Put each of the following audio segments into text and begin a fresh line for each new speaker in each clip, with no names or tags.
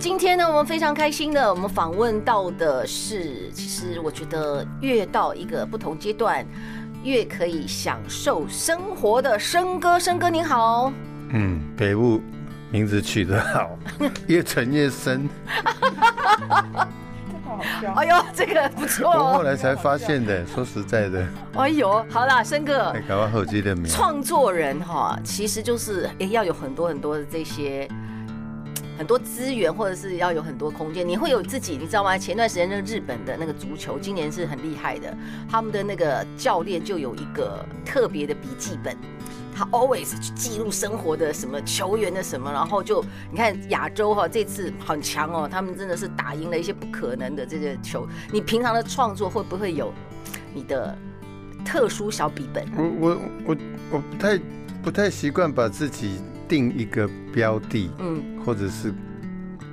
今天呢，我们非常开心的，我们访问到的是，其实我觉得越到一个不同阶段，越可以享受生活的生哥。生哥您好，
嗯，北部名字取得好，越沉越深。
哎呦，这个不错、哦。
我后来才发现的，说实在的。
哎呦，好啦，生哥。
搞完后期的名。
创作人哈，其实就是诶，要有很多很多的这些。很多资源，或者是要有很多空间，你会有自己，你知道吗？前段时间那个日本的那个足球，今年是很厉害的，他们的那个教练就有一个特别的笔记本，他 always 去记录生活的什么球员的什么，然后就你看亚洲哈，这次很强哦，他们真的是打赢了一些不可能的这些球。你平常的创作会不会有你的特殊小笔本？
我我我我不太不太习惯把自己。定一个标的，嗯，或者是，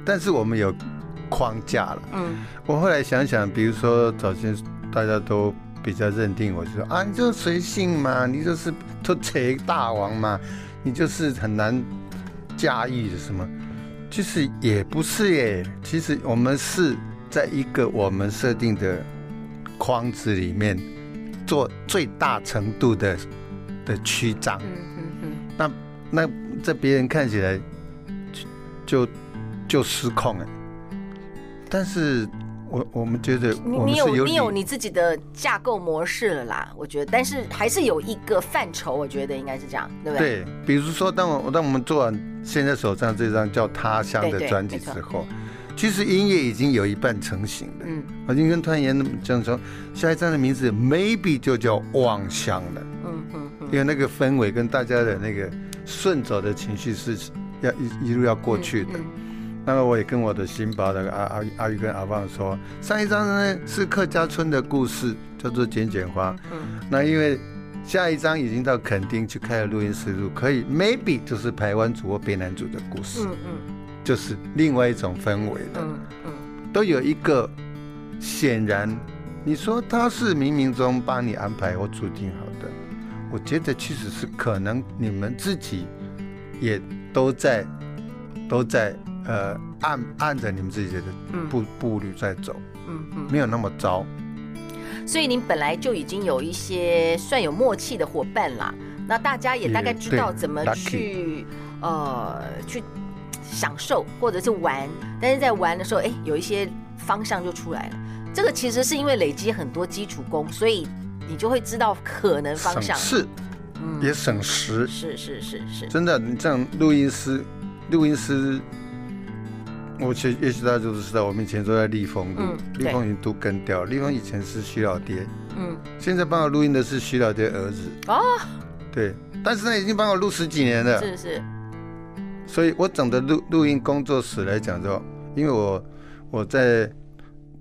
但是我们有框架了，嗯，我后来想想，比如说早先大家都比较认定我，就说啊，你就随性嘛，你就是偷贼大王嘛，你就是很难驾驭的什么，其实也不是耶，其实我们是在一个我们设定的框子里面做最大程度的的曲张，嗯嗯嗯，那那。在别人看起来就就就失控哎，但是我我们觉得我们
你有你有你自己的架构模式了啦，我觉得，但是还是有一个范畴，我觉得应该是这样，对不对？
对，比如说当我当我们做完现在手上这张叫《他乡》的专辑之后，其实音乐已经有一半成型了。嗯，我已经跟团员讲说，下一张的名字 maybe 就叫《望乡》了。嗯嗯，因为那个氛围跟大家的那个。顺走的情绪是要一一路要过去的。嗯嗯、那么我也跟我的新宝的阿阿阿玉跟阿旺说，上一张呢是客家村的故事，叫做剪剪花。嗯，那因为下一张已经到垦丁去开了录音室录，可以 maybe 就是台湾族或北南族的故事。嗯嗯，就是另外一种氛围的。嗯嗯，都有一个显然，你说他是冥冥中帮你安排或注定好的。我觉得其实是可能你们自己也都在都在呃按按着你们自己的步步履在走，嗯嗯，没有那么糟。
所以您本来就已经有一些算有默契的伙伴啦，那大家也大概知道怎么去呃去享受或者是玩，但是在玩的时候，哎，有一些方向就出来了。这个其实是因为累积很多基础功，所以。你就会知道可能方向，
是，也省时，
是是是是，
真的。你这样录音师，录音师，我其实也许大家都知道，我们以前都在立丰录，立丰已经都跟掉了。立丰以前是徐老爹，嗯，现在帮我录音的是徐老爹儿子，哦，对，但是他已经帮我录十几年了，是是。所以我整的录录音工作室来讲，说因为我我在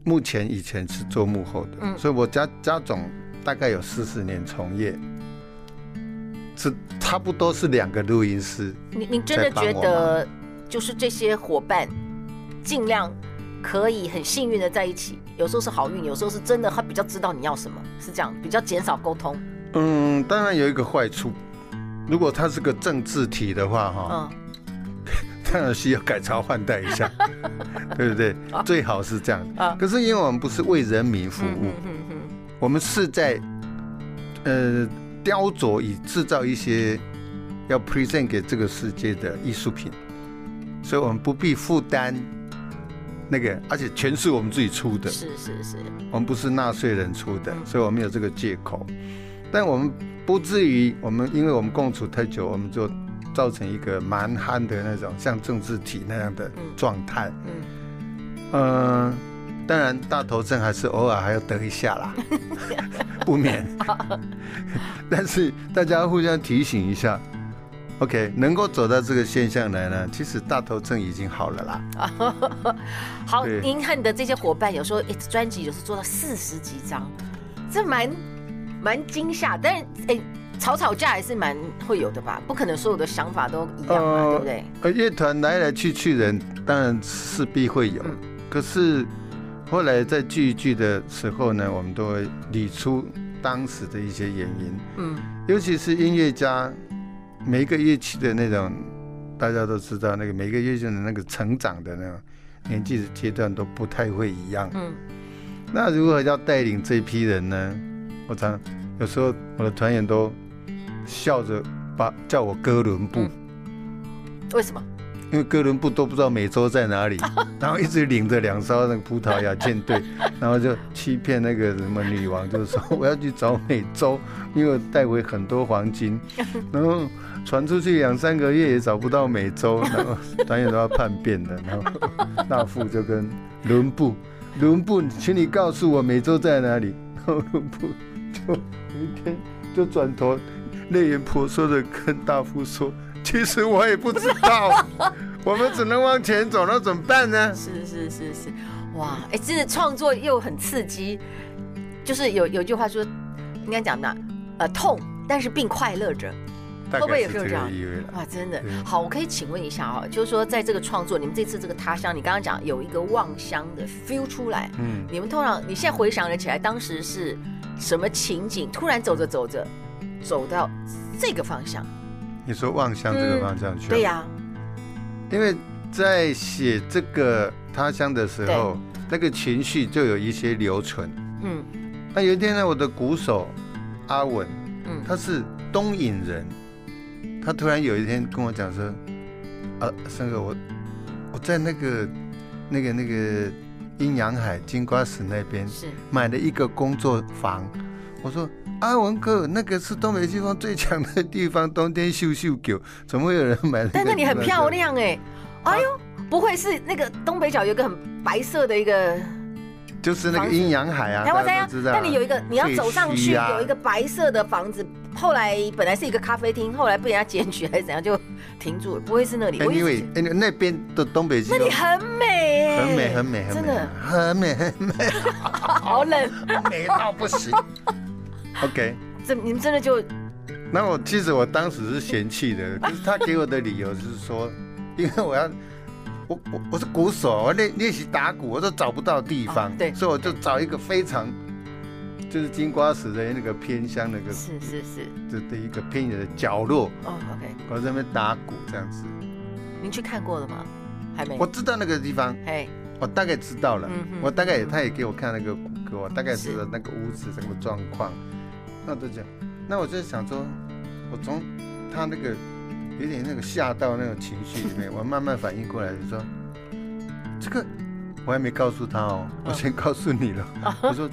目前以前是做幕后的，嗯，所以我家家总。大概有四十年从业，是差不多是两个录音师。
你你真的觉得，就是这些伙伴，尽量可以很幸运的在一起。有时候是好运，有时候是真的他比较知道你要什么，是这样，比较减少沟通。
嗯，当然有一个坏处，如果他是个政治体的话，哈，嗯，当然需要改朝换代一下，对不对？最好是这样。可是因为我们不是为人民服务。我们是在，呃，雕琢以制造一些要 present 给这个世界的艺术品，所以我们不必负担那个，而且全是我们自己出的，
是是是，
我们不是纳税人出的，所以我们有这个借口，但我们不至于，我们因为我们共处太久，我们就造成一个蛮憨的那种像政治体那样的状态，嗯，呃当然，大头症还是偶尔还要得一下啦，不免。但是大家互相提醒一下，OK，能够走到这个现象来呢，其实大头症已经好了啦。
好，您和你的这些伙伴有时候一专辑有时候做到四十几张，这蛮蛮惊吓，但是哎，吵吵架还是蛮会有的吧？不可能所有的想法都一样嘛，呃、对不对？
呃，乐团来来去去人，当然势必会有，嗯、可是后来在聚一聚的时候呢，我们都会理出当时的一些原因。嗯，尤其是音乐家。每一个乐器的那种，大家都知道，那个每一个乐器的那个成长的那种年纪的阶段都不太会一样。嗯，那如何要带领这批人呢？我常有时候我的团员都笑着把叫我哥伦布。
为什么？
因为哥伦布都不知道美洲在哪里，然后一直领着两艘那个葡萄牙舰队，然后就欺骗那个什么女王，就是说我要去找美洲，因为带回很多黄金，然后传出去两三个月也找不到美洲，然后团员都要叛变的，然后大副就跟伦布，伦布，请你告诉我美洲在哪里，然后伦布就有一天就转头泪眼婆娑的跟大副说。其实我也不知道，我们只能往前走，那怎么办呢？
是是是是，哇，哎，真的创作又很刺激，就是有有句话说，应该讲的，呃，痛，但是并快乐着，会不会有这样？哇，真的好，我可以请问一下啊，就是说在这个创作，你们这次这个他乡，你刚刚讲有一个望乡的 feel 出来，嗯，你们通常你现在回想了起来，当时是什么情景？突然走着走着，走到这个方向。
你说望乡这个方向去、嗯？
对呀、啊，
因为在写这个他乡的时候，那个情绪就有一些留存。嗯，那有一天呢，我的鼓手阿文，嗯，他是东引人，他突然有一天跟我讲说：“啊，森哥，我我在那个那个那个阴阳海金瓜石那边是买了一个工作房。”我说。阿文哥，那个是东北季风最强的地方，冬天秀秀狗，怎么会有人买？
但那里很漂亮哎，哎呦，不会是那个东北角有一个很白色的一个，
就是那个阴阳海啊。
大家知道？那你有一个，你要走上去，有一个白色的房子。后来本来是一个咖啡厅，后来被人家检举还是怎样，就停住了。不会是那里？
因为那边的东北
那里很美，
很美，很美，
真的
很美，很美，
好冷，
美到不行。OK，
这你们真的就……
那我其实我当时是嫌弃的，可是他给我的理由是说，因为我要我我我是鼓手，我练练习打鼓，我都找不到地方，哦、对，所以我就找一个非常就是金瓜石的那个偏乡那个是是是的的一个偏远的角落哦，OK，我在那边打鼓这样子。
您去看过了吗？还没。
我知道那个地方，哎，我大概知道了，嗯、我大概也他也给我看那个鼓给我大概知道那个屋子什么状况。那都讲，那我就想说，我从他那个有点那个吓到那种情绪里面，我慢慢反应过来，就说这个我还没告诉他哦，我先告诉你了。我说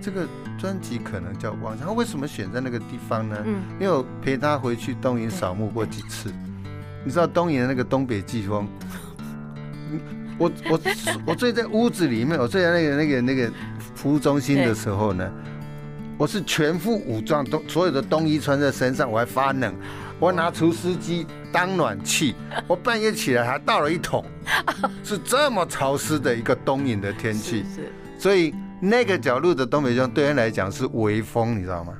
这个专辑可能叫《望乡》，他为什么选在那个地方呢？因为我陪他回去东营扫墓过几次，你知道东营的那个东北季风，我我我睡在屋子里面，我睡在那个那个那个服务中心的时候呢。我是全副武装，都所有的冬衣穿在身上，我还发冷。我拿除湿机当暖气，我半夜起来还倒了一桶，是这么潮湿的一个冬影的天气。是，是，所以那个角落的东北风对人来讲是微风，你知道吗？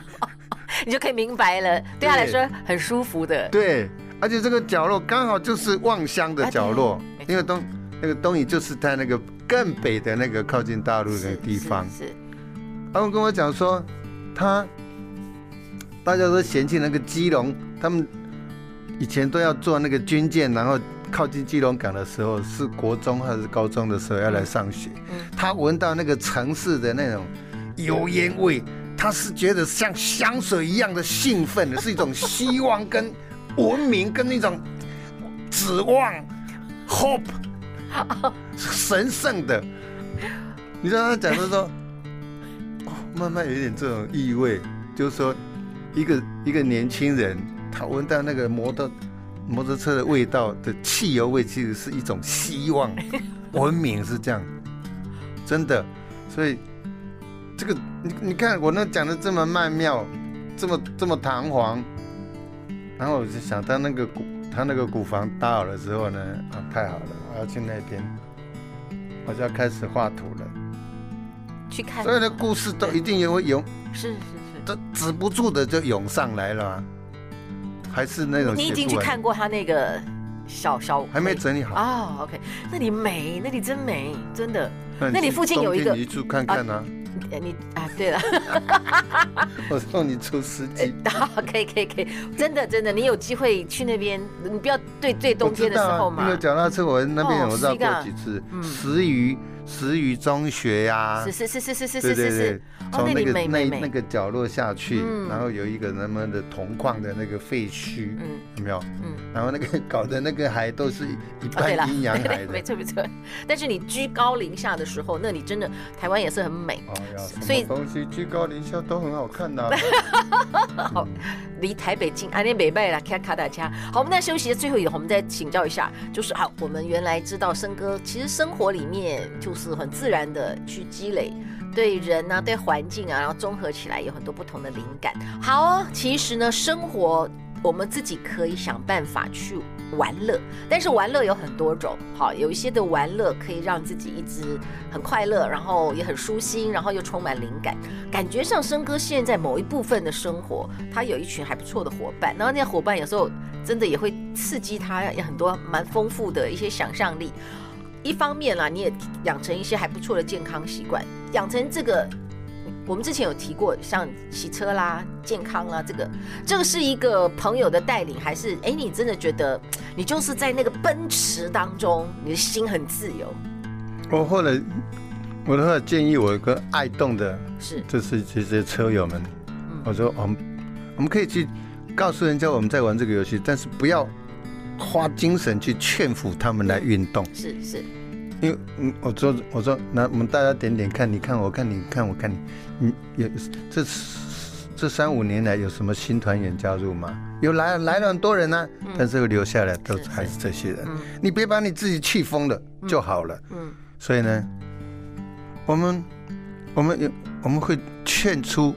你就可以明白了，对他来说很舒服的。
对，而且这个角落刚好就是望乡的角落，因为东那个东影就是在那个更北的那个靠近大陆的地方。是。他们跟我讲说，他大家都嫌弃那个基隆，他们以前都要坐那个军舰，然后靠近基隆港的时候，是国中还是高中的时候要来上学。他闻到那个城市的那种油烟味，他是觉得像香水一样的兴奋的，是一种希望跟文明跟那种指望，hope，神圣的。你知道他讲的说。慢慢有点这种意味，就是说，一个一个年轻人，他闻到那个摩托摩托车的味道的汽油味，其实是一种希望，文明是这样，真的。所以这个你你看我那讲的这么曼妙，这么这么堂皇，然后我就想到那个古，他那个古房搭好了之后呢，啊，太好了，我要去那边，我就要开始画图了。
去看
所有的故事都一定也会涌，
是是是，
都止不住的就涌上来了，还是那种。
你已经去看过他那个小小，
还没整理好
啊、哦。OK，那里美，那里真美，真的。那里附近有一个，
你去看看啊。
你啊，对了，
我送你出十几。
好，可以可以可以，真的真的，你有机会去那边，你不要对最冬天的时候嘛。
那个脚踏车，我那边我绕过几次，十余。石鱼中学呀、啊，
是是是是是是是。是是，
从那个那那个角落下去，然后有一个那么的铜矿的那个废墟，嗯，有没有？嗯，然后那个搞的那个海都是一半 阴阳海的，
没错没错。但是你居高临下的时候，那里真的台湾也是很美，
所以东西居高临下都很好看的。
哈好，离台北近，阿念北拜啦，卡卡大家。好，我们在休息的最后一个，我们再请教一下，就是啊，我们原来知道生哥，其实生活里面就。是很自然的去积累，对人啊，对环境啊，然后综合起来有很多不同的灵感。好，其实呢，生活我们自己可以想办法去玩乐，但是玩乐有很多种。好，有一些的玩乐可以让自己一直很快乐，然后也很舒心，然后又充满灵感。感觉上笙歌现在某一部分的生活，他有一群还不错的伙伴，然后那些伙伴有时候真的也会刺激他，有很多蛮丰富的一些想象力。一方面啦，你也养成一些还不错的健康习惯，养成这个，我们之前有提过，像洗车啦、健康啦，这个，这个是一个朋友的带领，还是哎，你真的觉得你就是在那个奔驰当中，你的心很自由？
我后来，我的话建议我一个爱动的，
是，
就是这些车友们，我说我们我们可以去告诉人家我们在玩这个游戏，但是不要。花精神去劝服他们来运动，
是是，
因为嗯，我说我说，那我们大家点点看，你看我看你看我看你，你有这这三五年来有什么新团员加入吗？有来来了很多人呢、啊，但是留下来都还是这些人。你别把你自己气疯了就好了。嗯，所以呢，我们我们有我们会劝出，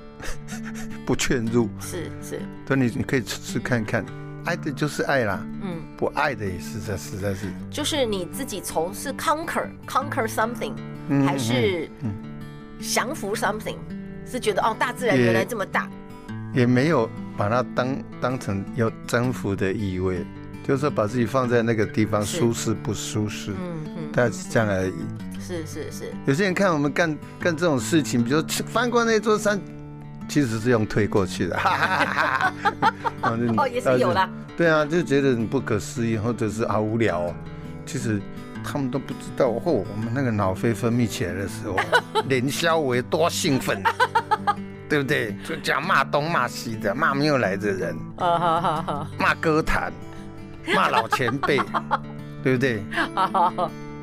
不劝入。
是是，
所以你你可以试试看看。爱的就是爱啦，嗯，不爱的也是在实在是，
就是你自己从是 conquer conquer something，还是降服 something，是觉得哦，大自然原来这么大，
也没有把它当当成要征服的意味，就是说把自己放在那个地方舒适不舒适，嗯嗯，但是这样而已。
是是是，
有些人看我们干干这种事情，比如翻过那座山。其实是用推过去的，
哦，也是有啦。
对啊，就觉得很不可思议，或者是好无聊哦。其实他们都不知道，哦，我们那个脑啡分泌起来的时候，连肖维多兴奋，对不对？就讲骂东骂西的，骂没有来的人，骂歌坛，骂老前辈，对不对？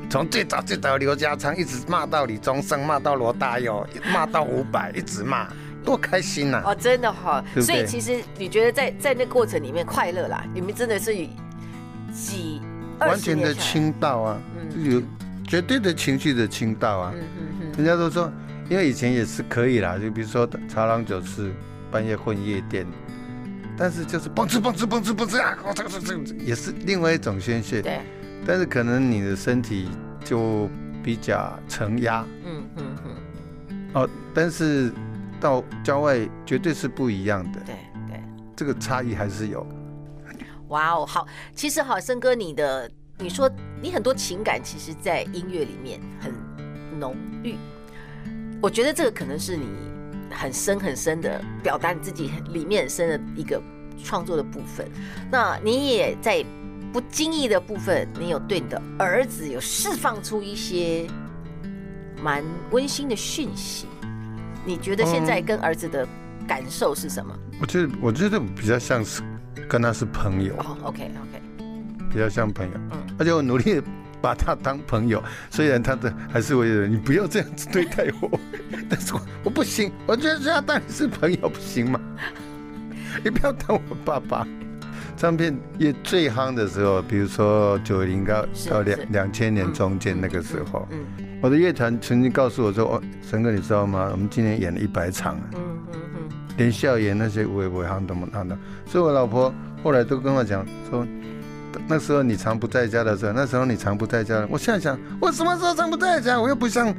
从最早最早刘家昌一直骂到李宗盛，骂到罗大佑，骂到伍佰，一直骂。多开心呐！哦，
真的哈，所以其实你觉得在在那过程里面快乐啦？你们真的是几
完全的倾倒啊，有绝对的情绪的倾倒啊。嗯嗯嗯人家都说，因为以前也是可以啦，就比如说茶郎酒肆，半夜混夜店，但是就是蹦吃蹦吃蹦吃蹦吃啊，这个这这也是另外一种宣泄。对，但是可能你的身体就比较承压。嗯嗯嗯。哦，但是。到郊外绝对是不一样的，对对，这个差异还是有。
哇哦，好，其实好，森哥，你的你说你很多情感，其实，在音乐里面很浓郁。我觉得这个可能是你很深很深的表达你自己里面很深的一个创作的部分。那你也在不经意的部分，你有对你的儿子有释放出一些蛮温馨的讯息。你觉得现在跟儿子的感受是什么？
我觉得，我觉得比较像是跟他是朋友。
哦，OK OK，
比较像朋友。嗯，而且我努力把他当朋友，虽然他的还是为人，你不要这样子对待我，但是我我不行，我觉得这样当你是朋友不行吗？你不要当我爸爸。唱片业最夯的时候，比如说九零到到两两千年中间那个时候。嗯。嗯我的乐团曾经告诉我说：“哦，陈哥，你知道吗？我们今年演了一百场，嗯嗯嗯，连校园那些微微行都没看到。所以，我老婆后来都跟我讲说，那时候你常不在家的时候，那时候你常不在家。我现在想，我什么时候常不在家？我又不像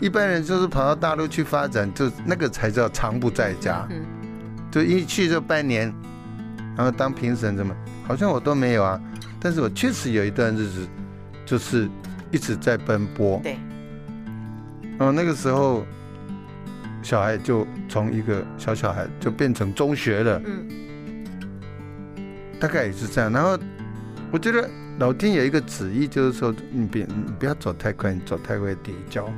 一般人，就是跑到大陆去发展，就那个才叫常不在家。嗯，就一去就半年，然后当评审什么，好像我都没有啊。但是我确实有一段日子，就是一直在奔波。对。然后那个时候，小孩就从一个小小孩就变成中学了。嗯。大概也是这样。然后我觉得老天有一个旨意，就是说你别你不要走太快，你走太快跌跤。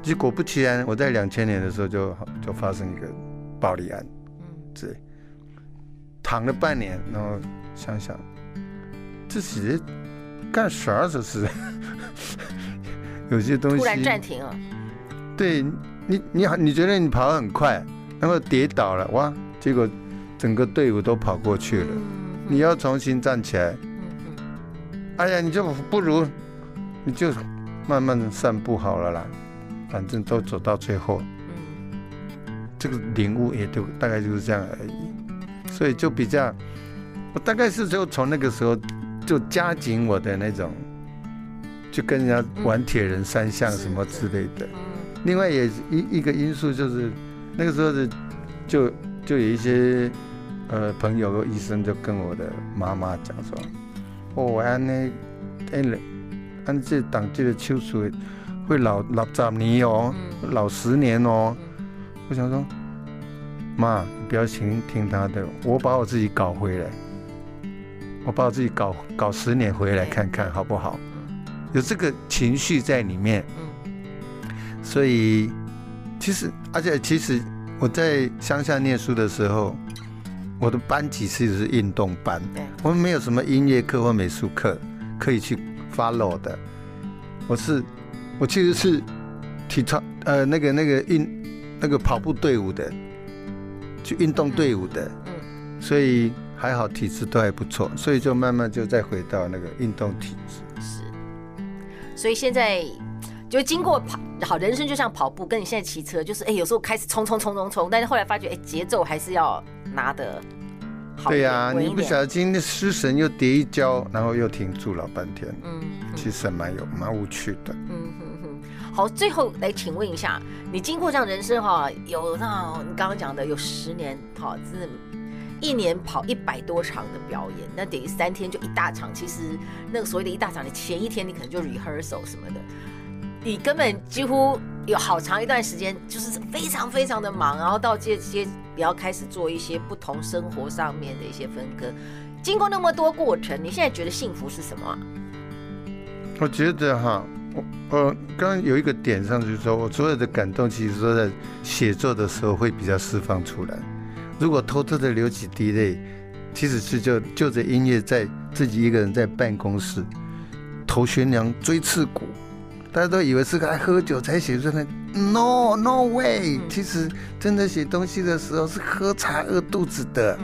结果不其然，我在两千年的时候就就发生一个暴力案。嗯。对。躺了半年，然后想想。自己干啥？这是有些东西突
然暂停了。
对你，你好，你觉得你跑得很快，然后跌倒了，哇！结果整个队伍都跑过去了，嗯、你要重新站起来。嗯、哎呀，你就不如你就慢慢的散步好了啦，反正都走到最后。嗯、这个领悟也就大概就是这样而已，所以就比较，我大概是就从那个时候。就加紧我的那种，就跟人家玩铁人三项什么之类的。另外也一一个因素就是，那个时候的就就有一些呃朋友和医生就跟我的妈妈讲说，哦，安呢，哎，安这当这个手术会老老十年哦，老十年哦。我想说，妈，你不要听听他的，我把我自己搞回来。我把我自己搞搞十年回来看看好不好？有这个情绪在里面，所以其实而且其实我在乡下念书的时候，我的班级其实是运动班，我们没有什么音乐课或美术课可以去 follow 的。我是我其实是体操呃那个那个运那个跑步队伍的，去运动队伍的，所以。还好体质都还不错，所以就慢慢就再回到那个运动体质。
是，所以现在就经过跑，好，人生就像跑步，跟你现在骑车，就是哎，有时候开始冲冲冲冲冲，但是后来发觉，哎，节奏还是要拿的好。
对呀、啊，你不小心失神又跌一跤，然后又停住老半天。嗯，其实蛮有蛮无趣的。嗯
哼哼。好，最后来请问一下，你经过这样人生哈，有那你刚刚讲的有十年，好，是。一年跑一百多场的表演，那等于三天就一大场。其实那个所谓的一大场，你前一天你可能就 rehearsal 什么的，你根本几乎有好长一段时间就是非常非常的忙，然后到这些你要开始做一些不同生活上面的一些分割。经过那么多过程，你现在觉得幸福是什么？
我觉得哈，我我刚刚有一个点上去说，我所有的感动其实都在写作的时候会比较释放出来。如果偷偷的流几滴泪，其实是就就着音乐在自己一个人在办公室头悬梁锥刺股，大家都以为是爱喝酒才写出来，no no way，其实真的写东西的时候是喝茶饿肚子的，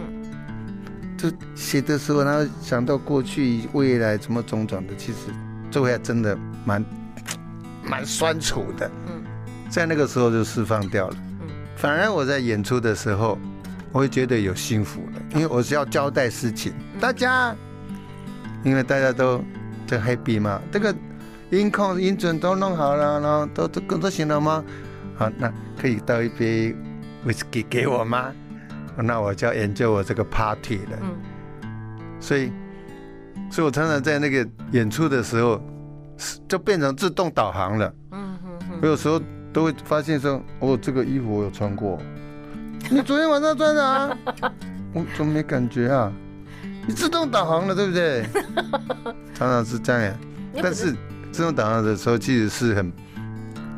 就写的时候，然后想到过去未来怎么种种的，其实这回还真的蛮蛮酸楚的，在那个时候就释放掉了，反而我在演出的时候。我会觉得有幸福了，因为我是要交代事情，大家，因为大家都在 happy 嘛，这个音控音准都弄好了，然后都都工作行了吗？好，那可以倒一杯 whisky 给我吗？那我就要研究我这个 party 了。所以，所以我常常在那个演出的时候，就变成自动导航了。嗯哼哼。我有时候都会发现说，哦，这个衣服我有穿过。你昨天晚上穿的啊？我怎么没感觉啊？你自动导航了，对不对？常常是这样呀。但是自动导航的时候，其实是很，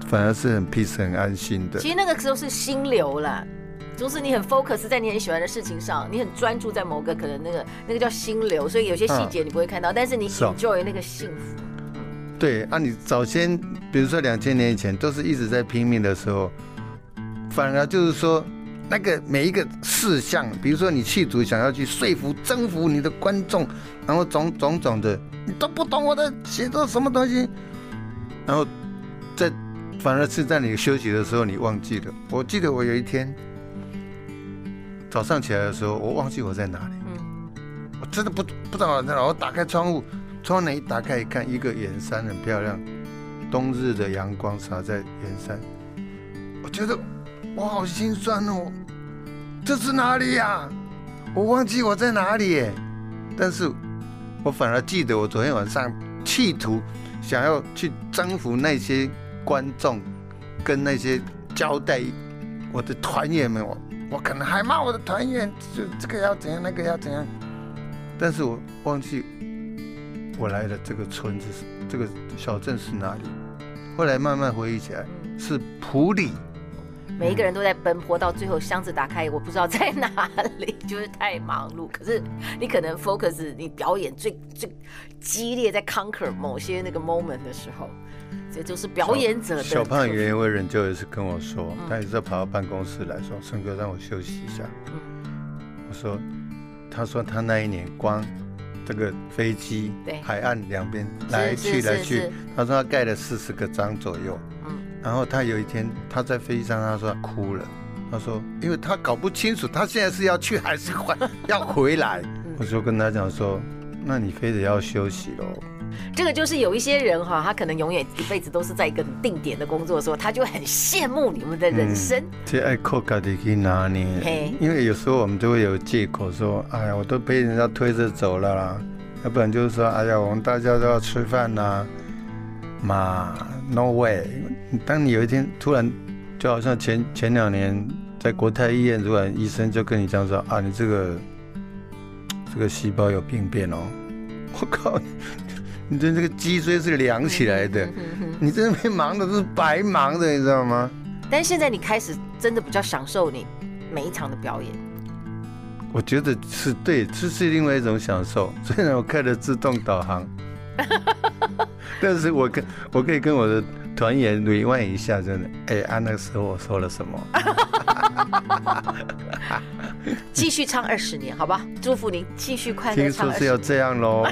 反而是很 peace、很安心的。
其实那个时候是心流了，就是你很 focus 在你很喜欢的事情上，你很专注在某个可能那个那个叫心流，所以有些细节你不会看到，啊、但是你 enjoy 那个幸福。
对啊，你早先比如说两千年以前都是一直在拼命的时候，反而就是说。那个每一个事项，比如说你剧组想要去说服、征服你的观众，然后种种种的，你都不懂我的写作什么东西，然后在反而是在你休息的时候，你忘记了。我记得我有一天早上起来的时候，我忘记我在哪里，我真的不不知道在哪。我打开窗户，窗帘一打开一看，一个远山很漂亮，冬日的阳光洒在远山，我觉得我好心酸哦。这是哪里呀、啊？我忘记我在哪里耶。但是，我反而记得我昨天晚上企图想要去征服那些观众，跟那些交代我的团员们，我我可能还骂我的团员，就这个要怎样，那个要怎样。但是我忘记我来的这个村子是这个小镇是哪里。后来慢慢回忆起来，是普里。
每一个人都在奔波，到最后箱子打开，我不知道在哪里，就是太忙碌。可是你可能 focus 你表演最最激烈，在 conquer 某些那个 moment 的时候，这就是表演者的。
小胖袁惟仁就有一次跟我说，他有时候跑到办公室来说：“胜哥，让我休息一下。”嗯我说：“他说他那一年光这个飞机海岸两边来去来去，他说他盖了四十个章左右。”然后他有一天，他在飞机上，他说他哭了。他说，因为他搞不清楚，他现在是要去还是回要回来。我就跟他讲说，那你非得要休息喽。
这个就是有一些人哈，他可能永远一辈子都是在一个定点的工作的时候，他就很羡慕你们的人生。
这爱靠自己去拿捏。因为有时候我们就会有借口说，哎呀，我都被人家推着走了啦。要不然就是说，哎呀，我们大家都要吃饭呐，嘛。No way！当你有一天突然，就好像前前两年在国泰医院，突然医生就跟你讲说啊，你这个这个细胞有病变哦！我靠，你的这个脊椎是凉起来的，你这边忙的都是白忙的，你知道吗？
但是现在你开始真的比较享受你每一场的表演。
我觉得是对，这是另外一种享受。虽然我开了自动导航。但是我跟我可以跟我的转眼回望一下，真的，哎，啊，那个时候我说了什么？
继续唱二十年，好吧？祝福您继续快乐唱。
听说是要这样喽，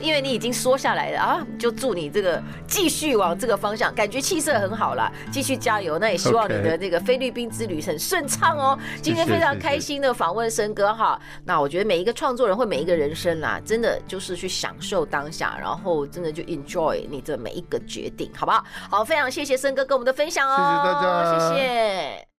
因为你已经说下来了啊，就祝你这个继续往这个方向，感觉气色很好了，继续加油。那也希望你的这个菲律宾之旅很顺畅哦。今天非常开心的访问森哥哈，那我觉得每一个创作人或每一个人生啦，真的就是去享受当下，然后真的就 enjoy 你的每一个决定，好不好？好，非常谢谢森哥跟我们的分享哦，
谢谢大家，
谢谢。